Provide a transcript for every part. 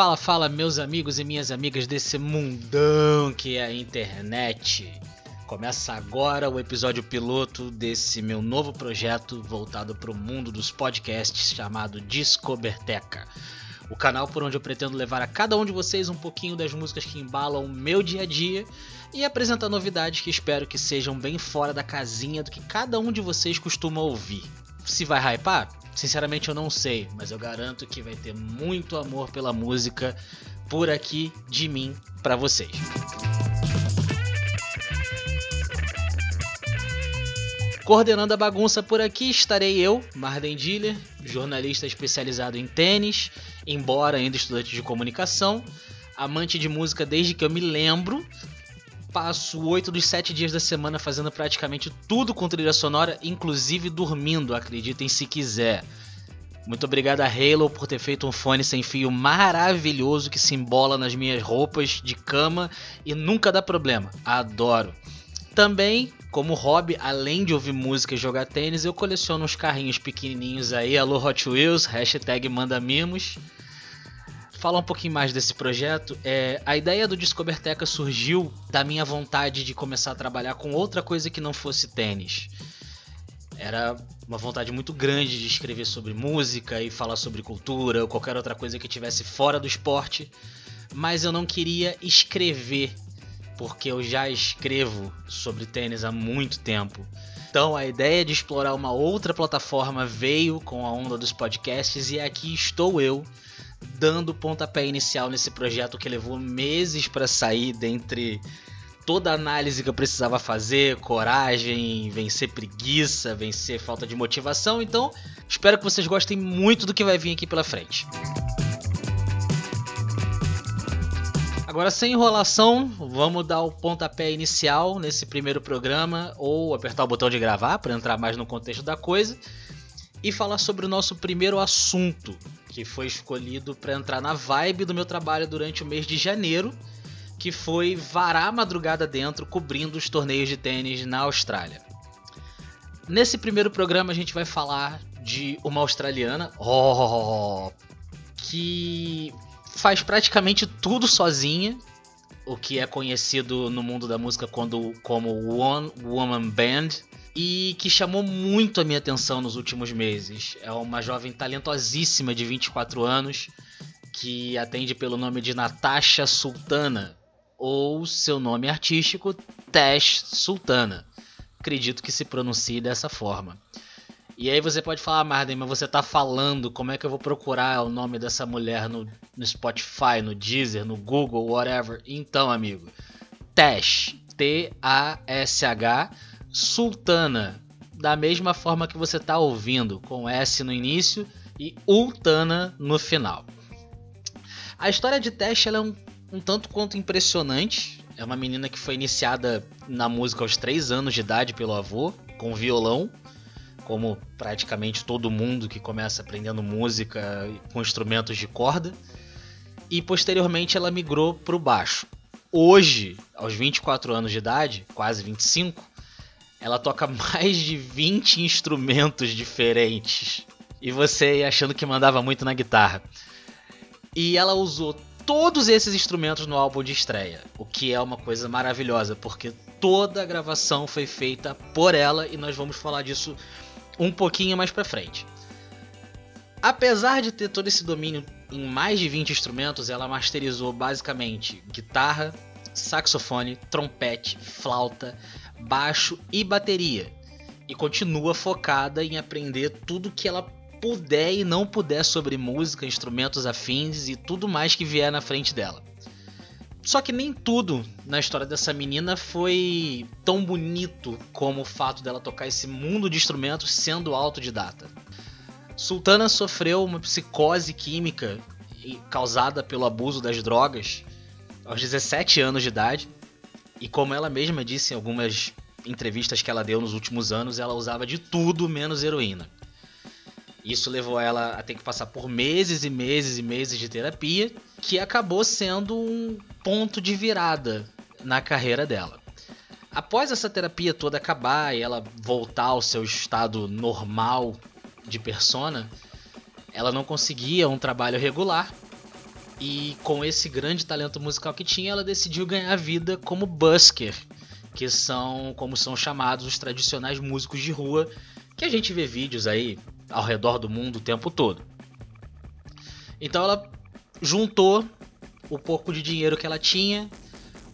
Fala, fala, meus amigos e minhas amigas desse mundão que é a internet. Começa agora o episódio piloto desse meu novo projeto voltado para o mundo dos podcasts chamado Discoberteca. O canal por onde eu pretendo levar a cada um de vocês um pouquinho das músicas que embalam o meu dia a dia e apresentar novidades que espero que sejam bem fora da casinha do que cada um de vocês costuma ouvir. Se vai hypar? Sinceramente eu não sei, mas eu garanto que vai ter muito amor pela música por aqui de mim para vocês. Coordenando a bagunça por aqui estarei eu, Marden Diller, jornalista especializado em tênis, embora ainda estudante de comunicação, amante de música desde que eu me lembro, passo oito dos sete dias da semana fazendo praticamente tudo com trilha sonora, inclusive dormindo, acreditem se quiser. Muito obrigado a Halo por ter feito um fone sem fio maravilhoso que se embola nas minhas roupas de cama e nunca dá problema. Adoro. Também, como hobby, além de ouvir música e jogar tênis, eu coleciono uns carrinhos pequenininhos aí. Alô Hot Wheels, hashtag manda mimos falar um pouquinho mais desse projeto, é, a ideia do Descoberteca surgiu da minha vontade de começar a trabalhar com outra coisa que não fosse tênis. Era uma vontade muito grande de escrever sobre música e falar sobre cultura ou qualquer outra coisa que tivesse fora do esporte, mas eu não queria escrever, porque eu já escrevo sobre tênis há muito tempo. Então a ideia de explorar uma outra plataforma veio com a onda dos podcasts e aqui estou eu dando pontapé inicial nesse projeto que levou meses para sair dentre toda a análise que eu precisava fazer, coragem, vencer preguiça, vencer falta de motivação. Então, espero que vocês gostem muito do que vai vir aqui pela frente. Agora, sem enrolação, vamos dar o pontapé inicial nesse primeiro programa ou apertar o botão de gravar para entrar mais no contexto da coisa e falar sobre o nosso primeiro assunto, que foi escolhido para entrar na vibe do meu trabalho durante o mês de janeiro, que foi varar a madrugada dentro cobrindo os torneios de tênis na Austrália. Nesse primeiro programa a gente vai falar de uma australiana, oh, que faz praticamente tudo sozinha, o que é conhecido no mundo da música quando, como One Woman Band, e que chamou muito a minha atenção nos últimos meses. É uma jovem talentosíssima de 24 anos que atende pelo nome de Natasha Sultana, ou seu nome artístico Tash Sultana. Acredito que se pronuncie dessa forma. E aí você pode falar, Marden, mas você tá falando, como é que eu vou procurar o nome dessa mulher no, no Spotify, no Deezer, no Google, whatever? Então, amigo, Tash, T-A-S-H, Sultana, da mesma forma que você está ouvindo, com S no início e Ultana no final. A história de Tash é um, um tanto quanto impressionante. É uma menina que foi iniciada na música aos 3 anos de idade pelo avô, com violão, como praticamente todo mundo que começa aprendendo música com instrumentos de corda. E posteriormente ela migrou para o baixo. Hoje, aos 24 anos de idade, quase 25, ela toca mais de 20 instrumentos diferentes. E você achando que mandava muito na guitarra. E ela usou todos esses instrumentos no álbum de estreia, o que é uma coisa maravilhosa, porque toda a gravação foi feita por ela e nós vamos falar disso um pouquinho mais pra frente. Apesar de ter todo esse domínio em mais de 20 instrumentos, ela masterizou basicamente guitarra, saxofone, trompete, flauta, baixo e bateria. E continua focada em aprender tudo que ela puder e não puder sobre música, instrumentos afins e tudo mais que vier na frente dela. Só que nem tudo na história dessa menina foi tão bonito como o fato dela tocar esse mundo de instrumentos sendo autodidata. Sultana sofreu uma psicose química causada pelo abuso das drogas aos 17 anos de idade e como ela mesma disse em algumas entrevistas que ela deu nos últimos anos, ela usava de tudo menos heroína. Isso levou ela a ter que passar por meses e meses e meses de terapia, que acabou sendo um ponto de virada na carreira dela. Após essa terapia toda acabar e ela voltar ao seu estado normal de persona, ela não conseguia um trabalho regular E com esse grande talento musical que tinha, ela decidiu ganhar vida como busker, que são como são chamados os tradicionais músicos de rua, que a gente vê vídeos aí ao redor do mundo o tempo todo. Então ela juntou o pouco de dinheiro que ela tinha,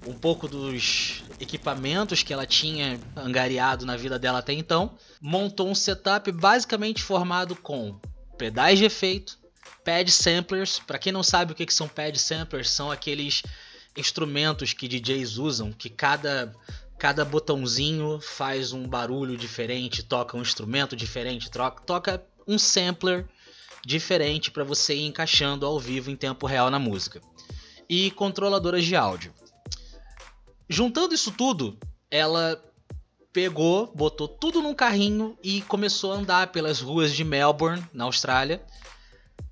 um pouco dos equipamentos que ela tinha angariado na vida dela até então, montou um setup basicamente formado com pedais de efeito, pad samplers. Para quem não sabe o que são pad samplers, são aqueles instrumentos que DJs usam, que cada cada botãozinho faz um barulho diferente, toca um instrumento diferente, troca, toca um sampler diferente para você ir encaixando ao vivo em tempo real na música. E controladoras de áudio. Juntando isso tudo, ela pegou, botou tudo num carrinho e começou a andar pelas ruas de Melbourne, na Austrália,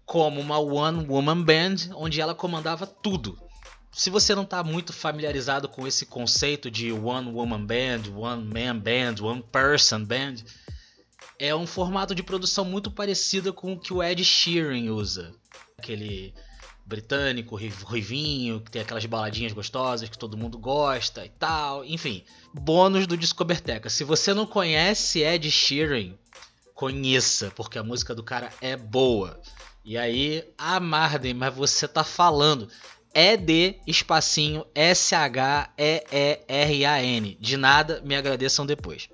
como uma one woman band, onde ela comandava tudo. Se você não está muito familiarizado com esse conceito de one woman band, one man band, one person band, é um formato de produção muito parecido com o que o Ed Sheeran usa. Aquele britânico, ruivinho, que tem aquelas baladinhas gostosas que todo mundo gosta e tal. Enfim, bônus do Discoberteca. Se você não conhece Ed Sheeran, conheça, porque a música do cara é boa. E aí, ah, Marden, mas você tá falando. É de espacinho S-H-E-E-R-A-N. De nada, me agradeçam depois.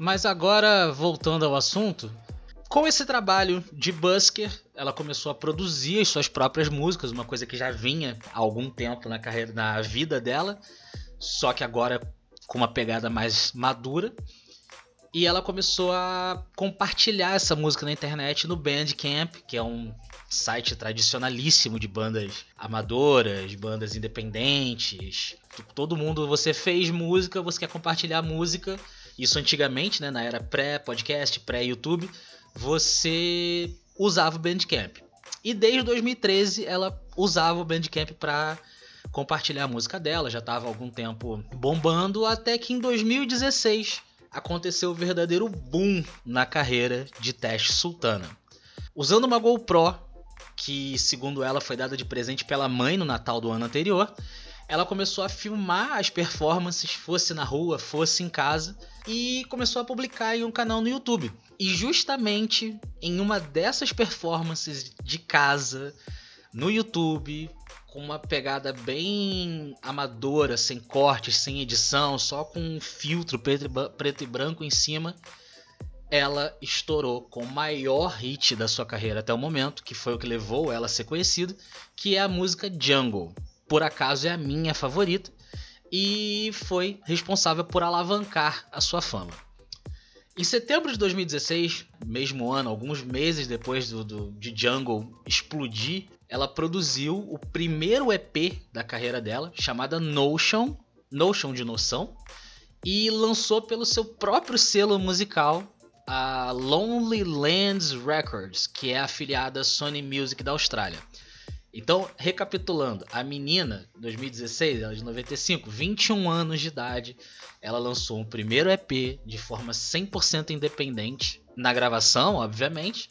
Mas agora, voltando ao assunto, com esse trabalho de busker, ela começou a produzir as suas próprias músicas, uma coisa que já vinha há algum tempo na carreira, na vida dela, só que agora com uma pegada mais madura. E ela começou a compartilhar essa música na internet no Bandcamp, que é um site tradicionalíssimo de bandas amadoras, bandas independentes. Todo mundo, você fez música, você quer compartilhar música. Isso antigamente, né, na era pré-podcast, pré-YouTube você usava o Bandcamp. E desde 2013 ela usava o Bandcamp para compartilhar a música dela, já estava algum tempo bombando, até que em 2016 aconteceu o verdadeiro boom na carreira de Teste Sultana. Usando uma GoPro, que segundo ela foi dada de presente pela mãe no Natal do ano anterior, ela começou a filmar as performances, fosse na rua, fosse em casa, e começou a publicar em um canal no YouTube. E justamente em uma dessas performances de casa, no YouTube, com uma pegada bem amadora, sem cortes, sem edição, só com um filtro preto e branco em cima, ela estourou com o maior hit da sua carreira até o momento, que foi o que levou ela a ser conhecida, que é a música Jungle por acaso é a minha favorita e foi responsável por alavancar a sua fama. Em setembro de 2016, mesmo ano, alguns meses depois do, do, de Jungle explodir, ela produziu o primeiro EP da carreira dela, chamada Notion, Notion de noção, e lançou pelo seu próprio selo musical, a Lonely Lands Records, que é afiliada à Sony Music da Austrália. Então, recapitulando, a menina, 2016, ela é de 95, 21 anos de idade, ela lançou um primeiro EP de forma 100% independente, na gravação, obviamente,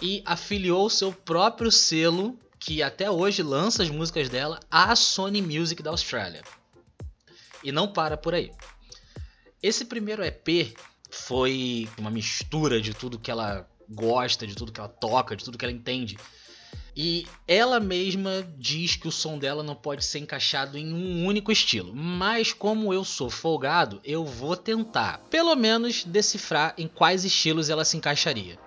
e afiliou seu próprio selo, que até hoje lança as músicas dela, à Sony Music da Austrália. E não para por aí. Esse primeiro EP foi uma mistura de tudo que ela gosta, de tudo que ela toca, de tudo que ela entende e ela mesma diz que o som dela não pode ser encaixado em um único estilo. Mas como eu sou folgado, eu vou tentar, pelo menos, decifrar em quais estilos ela se encaixaria.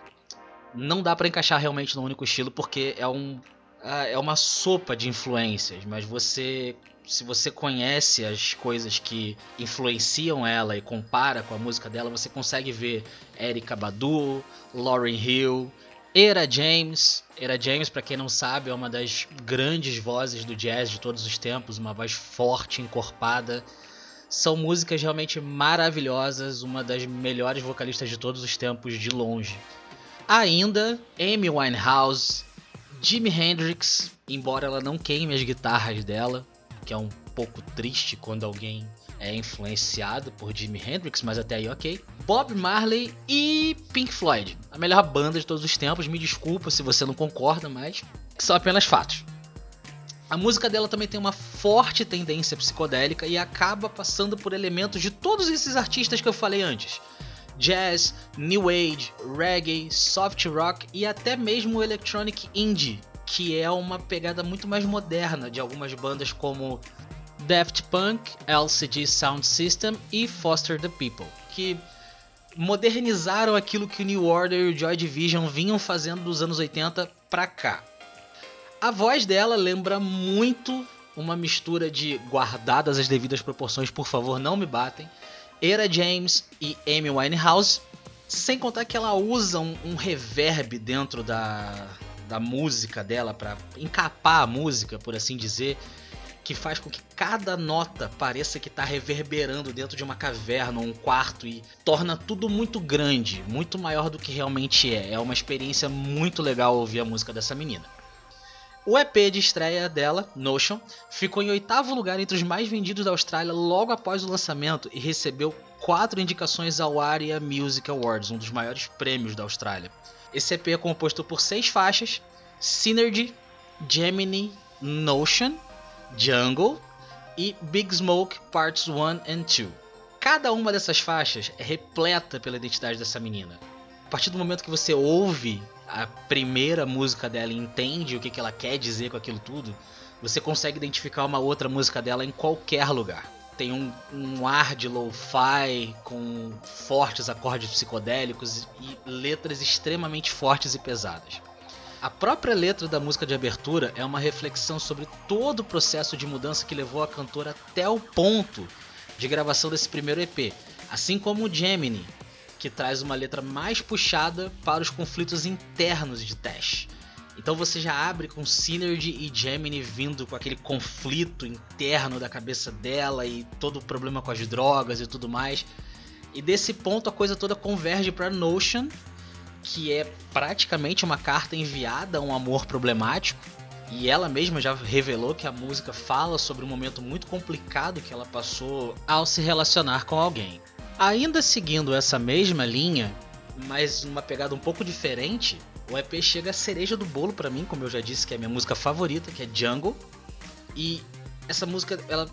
Não dá para encaixar realmente num único estilo porque é um é uma sopa de influências, mas você se você conhece as coisas que influenciam ela e compara com a música dela, você consegue ver Erika Badu, Lauryn Hill, Era James, Era James, para quem não sabe, é uma das grandes vozes do jazz de todos os tempos, uma voz forte, encorpada. São músicas realmente maravilhosas, uma das melhores vocalistas de todos os tempos de longe. Ainda Amy Winehouse, Jimi Hendrix, embora ela não queime as guitarras dela, que é um pouco triste quando alguém é influenciado por Jimi Hendrix, mas até aí ok. Bob Marley e Pink Floyd, a melhor banda de todos os tempos. Me desculpa se você não concorda, mas são apenas fatos. A música dela também tem uma forte tendência psicodélica e acaba passando por elementos de todos esses artistas que eu falei antes. Jazz, New Age, Reggae, Soft Rock e até mesmo Electronic Indie, que é uma pegada muito mais moderna de algumas bandas como Daft Punk, LCD Sound System e Foster the People, que modernizaram aquilo que o New Order e o Joy Division vinham fazendo dos anos 80 pra cá. A voz dela lembra muito uma mistura de guardadas as devidas proporções, por favor, não me batem, Era James e Amy Winehouse, sem contar que ela usa um, um reverb dentro da, da música dela para encapar a música, por assim dizer, que faz com que cada nota pareça que está reverberando dentro de uma caverna ou um quarto e torna tudo muito grande, muito maior do que realmente é. É uma experiência muito legal ouvir a música dessa menina. O EP de estreia dela, Notion, ficou em oitavo lugar entre os mais vendidos da Austrália logo após o lançamento e recebeu quatro indicações ao ARIA Music Awards, um dos maiores prêmios da Austrália. Esse EP é composto por seis faixas: Synergy, Gemini, Notion, Jungle e Big Smoke Parts 1 and 2. Cada uma dessas faixas é repleta pela identidade dessa menina. A partir do momento que você ouve a primeira música dela e entende o que, que ela quer dizer com aquilo tudo, você consegue identificar uma outra música dela em qualquer lugar. Tem um, um ar de lo-fi com fortes acordes psicodélicos e letras extremamente fortes e pesadas. A própria letra da música de abertura é uma reflexão sobre todo o processo de mudança que levou a cantora até o ponto de gravação desse primeiro EP, assim como o Gemini, que traz uma letra mais puxada para os conflitos internos de Tash. Então você já abre com Synergy e Gemini vindo com aquele conflito interno da cabeça dela e todo o problema com as drogas e tudo mais. E desse ponto a coisa toda converge para Notion, que é praticamente uma carta enviada a um amor problemático. E ela mesma já revelou que a música fala sobre um momento muito complicado que ela passou ao se relacionar com alguém. Ainda seguindo essa mesma linha, mas uma pegada um pouco diferente, o EP chega a cereja do bolo para mim, como eu já disse, que é a minha música favorita, que é Jungle. E essa música, ela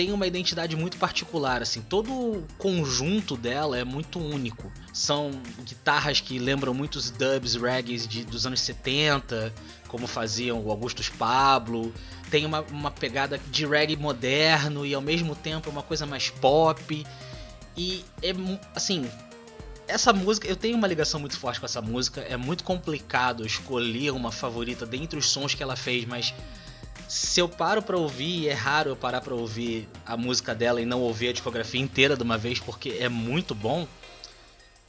tem uma identidade muito particular, assim, todo o conjunto dela é muito único. São guitarras que lembram muitos dubs, reggae de, dos anos 70, como faziam o Augustus Pablo. Tem uma, uma pegada de reggae moderno e ao mesmo tempo uma coisa mais pop. E é assim, essa música, eu tenho uma ligação muito forte com essa música. É muito complicado escolher uma favorita dentre os sons que ela fez, mas se eu paro para ouvir, e é raro eu parar para ouvir a música dela e não ouvir a discografia inteira de uma vez porque é muito bom.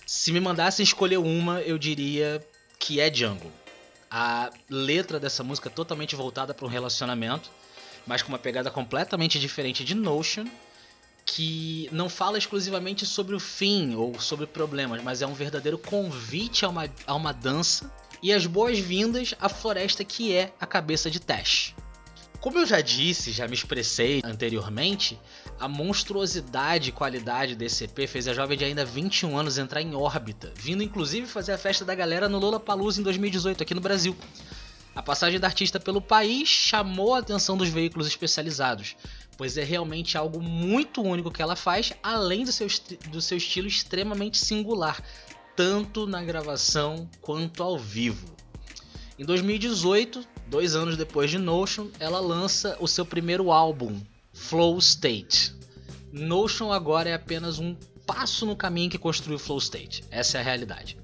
Se me mandassem escolher uma, eu diria que é Jungle. A letra dessa música é totalmente voltada para um relacionamento, mas com uma pegada completamente diferente de Notion que não fala exclusivamente sobre o fim ou sobre problemas, mas é um verdadeiro convite a uma, a uma dança e as boas-vindas à floresta que é a cabeça de Tash. Como eu já disse, já me expressei anteriormente, a monstruosidade e qualidade desse EP fez a jovem de ainda 21 anos entrar em órbita, vindo inclusive fazer a festa da galera no Lollapalooza em 2018 aqui no Brasil. A passagem da artista pelo país chamou a atenção dos veículos especializados, pois é realmente algo muito único que ela faz, além do seu, do seu estilo extremamente singular, tanto na gravação quanto ao vivo. Em 2018, dois anos depois de Notion, ela lança o seu primeiro álbum, Flow State. Notion agora é apenas um passo no caminho que construiu Flow State. Essa é a realidade.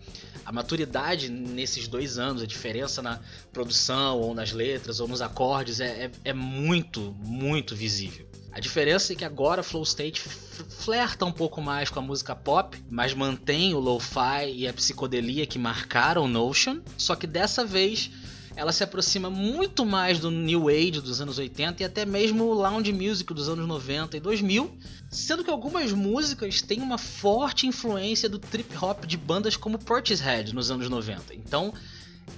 A maturidade nesses dois anos, a diferença na produção, ou nas letras, ou nos acordes, é, é, é muito, muito visível. A diferença é que agora Flow State flerta um pouco mais com a música pop, mas mantém o lo-fi e a psicodelia que marcaram Notion, só que dessa vez ela se aproxima muito mais do New Age dos anos 80 e até mesmo Lounge Music dos anos 90 e 2000, sendo que algumas músicas têm uma forte influência do trip hop de bandas como Portishead nos anos 90. Então,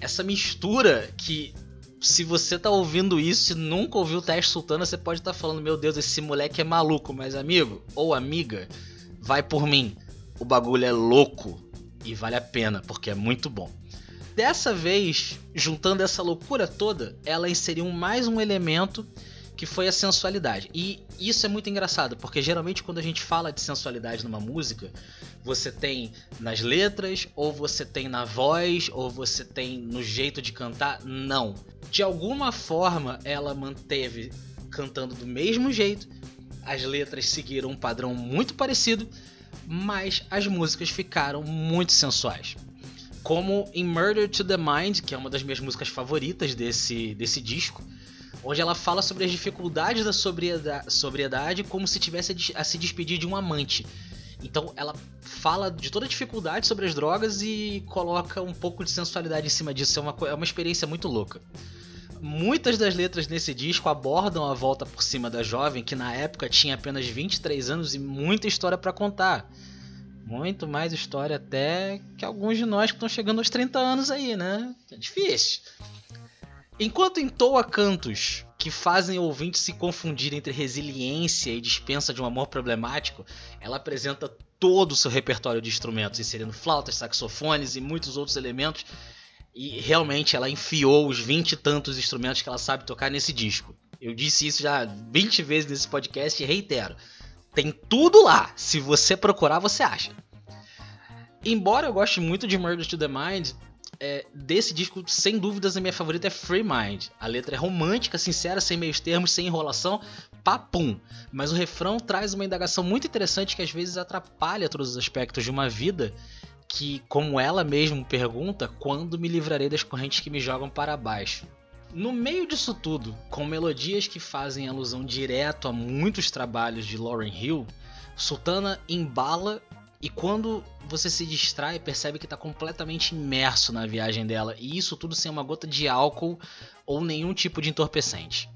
essa mistura que se você tá ouvindo isso e nunca ouviu o Teste Sultana, você pode estar tá falando, meu Deus, esse moleque é maluco, mas amigo ou amiga, vai por mim. O bagulho é louco e vale a pena, porque é muito bom. Dessa vez, juntando essa loucura toda, ela inseriu mais um elemento que foi a sensualidade. E isso é muito engraçado, porque geralmente quando a gente fala de sensualidade numa música, você tem nas letras, ou você tem na voz, ou você tem no jeito de cantar. Não. De alguma forma, ela manteve cantando do mesmo jeito, as letras seguiram um padrão muito parecido, mas as músicas ficaram muito sensuais. Como em Murder to the Mind, que é uma das minhas músicas favoritas desse, desse disco, onde ela fala sobre as dificuldades da sobriedade, como se tivesse a, a se despedir de um amante. Então ela fala de toda a dificuldade sobre as drogas e coloca um pouco de sensualidade em cima disso. É uma, é uma experiência muito louca. Muitas das letras nesse disco abordam a volta por cima da jovem, que na época tinha apenas 23 anos e muita história para contar. Muito mais história até que alguns de nós que estão chegando aos 30 anos aí, né? É difícil. Enquanto entoa cantos que fazem ouvintes se confundir entre resiliência e dispensa de um amor problemático, ela apresenta todo o seu repertório de instrumentos, inserindo flautas, saxofones e muitos outros elementos e realmente ela enfiou os vinte e tantos instrumentos que ela sabe tocar nesse disco. Eu disse isso já 20 vezes nesse podcast e reitero. Tem tudo lá. Se você procurar, você acha. Embora eu goste muito de Murder to the Mind, é, desse disco, sem dúvidas, a minha favorita é Free Mind. A letra é romântica, sincera, sem meios termos, sem enrolação, papum. Mas o refrão traz uma indagação muito interessante que às vezes atrapalha todos os aspectos de uma vida que, como ela mesma pergunta, quando me livrarei das correntes que me jogam para baixo? No meio disso tudo, com melodias que fazem alusão direto a muitos trabalhos de Lauryn Hill, Sultana embala e quando você se distrai, percebe que está completamente imerso na viagem dela, e isso tudo sem uma gota de álcool ou nenhum tipo de entorpecente.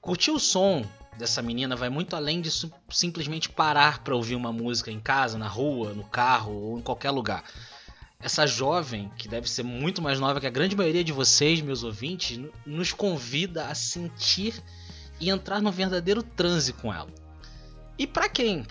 Curtir o som dessa menina vai muito além de simplesmente parar para ouvir uma música em casa, na rua, no carro ou em qualquer lugar. Essa jovem, que deve ser muito mais nova que a grande maioria de vocês, meus ouvintes, nos convida a sentir e entrar no verdadeiro transe com ela. E para quem,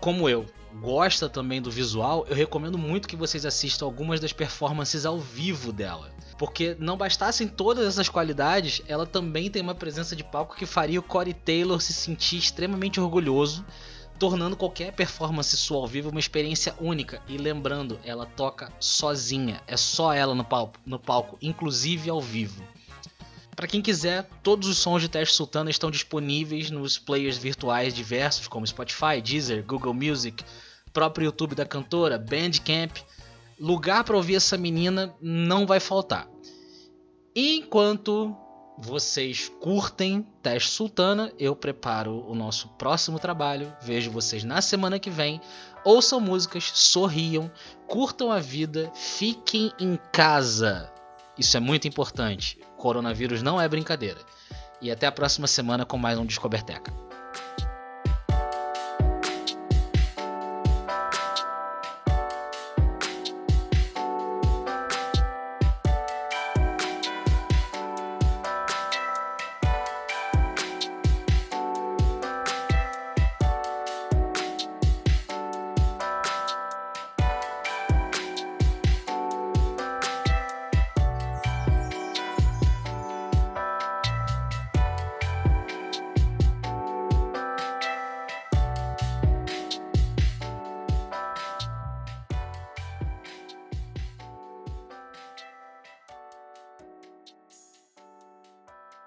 como eu, gosta também do visual, eu recomendo muito que vocês assistam algumas das performances ao vivo dela. Porque não bastassem todas essas qualidades, ela também tem uma presença de palco que faria o Corey Taylor se sentir extremamente orgulhoso, tornando qualquer performance sua ao vivo uma experiência única. E lembrando, ela toca sozinha, é só ela no palco, no palco inclusive ao vivo. Para quem quiser, todos os sons de Teste Sultana estão disponíveis nos players virtuais diversos como Spotify, Deezer, Google Music, próprio YouTube da cantora, Bandcamp lugar para ouvir essa menina não vai faltar. Enquanto vocês curtem Teste Sultana, eu preparo o nosso próximo trabalho. Vejo vocês na semana que vem. Ouçam músicas, sorriam, curtam a vida, fiquem em casa. Isso é muito importante. Coronavírus não é brincadeira. E até a próxima semana com mais um Descoberteca.